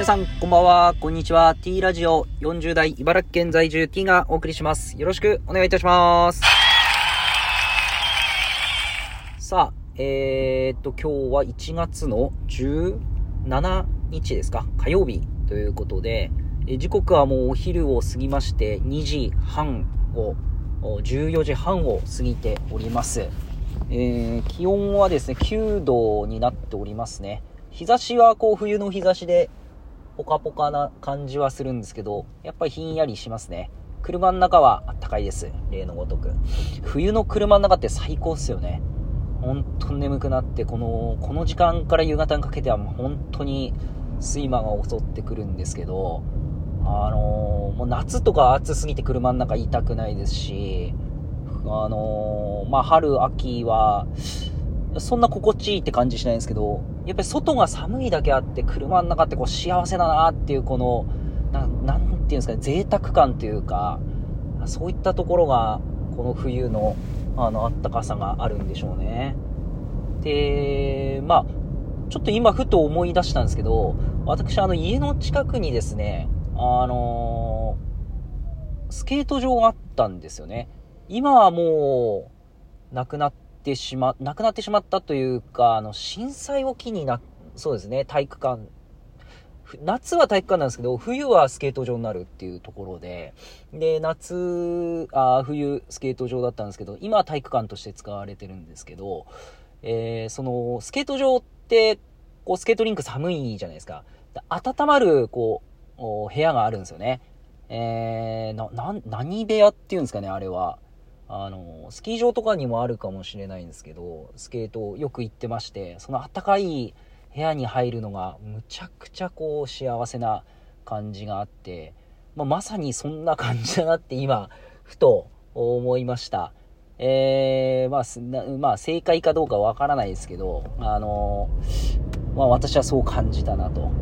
皆さん、こんばんは、こんにちは。T ラジオ40代茨城県在住 T がお送りします。よろしくお願いいたします。さあ、えー、っと、今日は1月の17日ですか？火曜日ということで、え時刻はもうお昼を過ぎまして、2時半を、お14時半を過ぎております。えー気温はですね、9度になっておりますね。日差しはこう冬の日差しでポカポカな感じはするんですけど、やっぱりひんやりしますね。車の中はあったかいです。例のごとく。冬の車の中って最高っすよね。本当に眠くなって、この、この時間から夕方にかけてはもう本当に睡魔が襲ってくるんですけど、あのーもう夏とか暑すぎて車の中痛くないですし、あのーまあ、春、秋は、そんな心地いいって感じしないんですけど、やっぱり外が寒いだけあって、車の中ってこう幸せだなっていう、この、ななんていうんですかね、贅沢感というか、そういったところが、この冬の、あの、あったかさがあるんでしょうね。で、まあ、ちょっと今ふと思い出したんですけど、私、あの、家の近くにですね、あのスケート場があったんですよね。今はもう、なくなっててしま、なくなってしまったというか、あの、震災を機にな、そうですね、体育館、夏は体育館なんですけど、冬はスケート場になるっていうところで、で、夏、あ冬スケート場だったんですけど、今は体育館として使われてるんですけど、えーその、スケート場って、こう、スケートリンク寒いじゃないですか。温まる、こう、部屋があるんですよね。えー、な、な、何部屋っていうんですかね、あれは。あの、スキー場とかにもあるかもしれないんですけど、スケートよく行ってまして、その暖かい部屋に入るのが、むちゃくちゃこう、幸せな感じがあって、まあ、まさにそんな感じだなって今、ふと思いました。えー、まあ、まあ、正解かどうかわからないですけど、あの、まあ、私はそう感じたなと。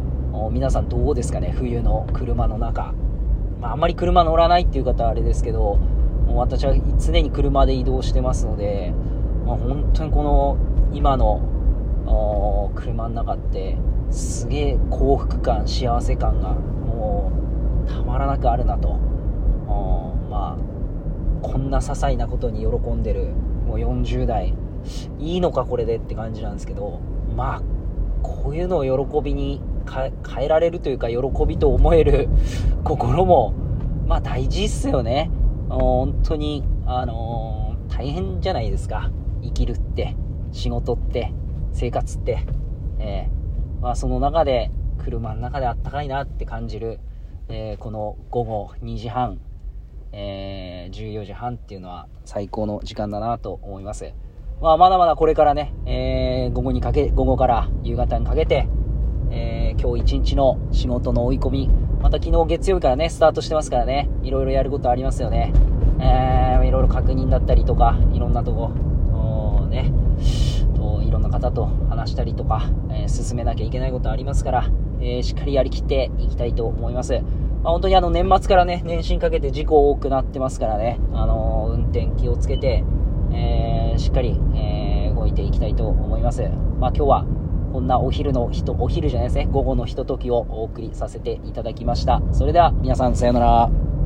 皆さんどうですかね、冬の車の中。まあ、あんまり車乗らないっていう方はあれですけど、もう私は常に車で移動してますので、まあ、本当にこの今の車の中ってすげえ幸福感幸せ感がもうたまらなくあるなと。まあこんな些細なことに喜んでるもう40代いいのかこれでって感じなんですけどまあこういうのを喜びに変えられるというか喜びと思える心もまあ大事っすよね。本当にあのー大変じゃないですか生きるって仕事って生活ってえーまあその中で車の中であったかいなって感じる、えーこの午後2時半え14時半っていうのは最高の時間だなと思います。まあ、まだまだこれからね、え午後にかけ、午後から夕方にかけて、えー今日一日の仕事の追い込み、また昨日月曜日からね、スタートしてますからね、いろいろやることありますよね。えーいろいろ確認だったりとか、いろんなとこ、ね、といろんな方と話したりとか、えー進めなきゃいけないことありますから、えーしっかりやりきっていきたいと思います。まあ、本当にあの年末からね、年始にかけて事故多くなってますからね、あのー運転気をつけて、えーしっかり、えー動いていきたいと思います。まあ今日はこんなお昼のひと、お昼じゃないですね、午後のひとときをお送りさせていただきました。それでは皆さんさようなら。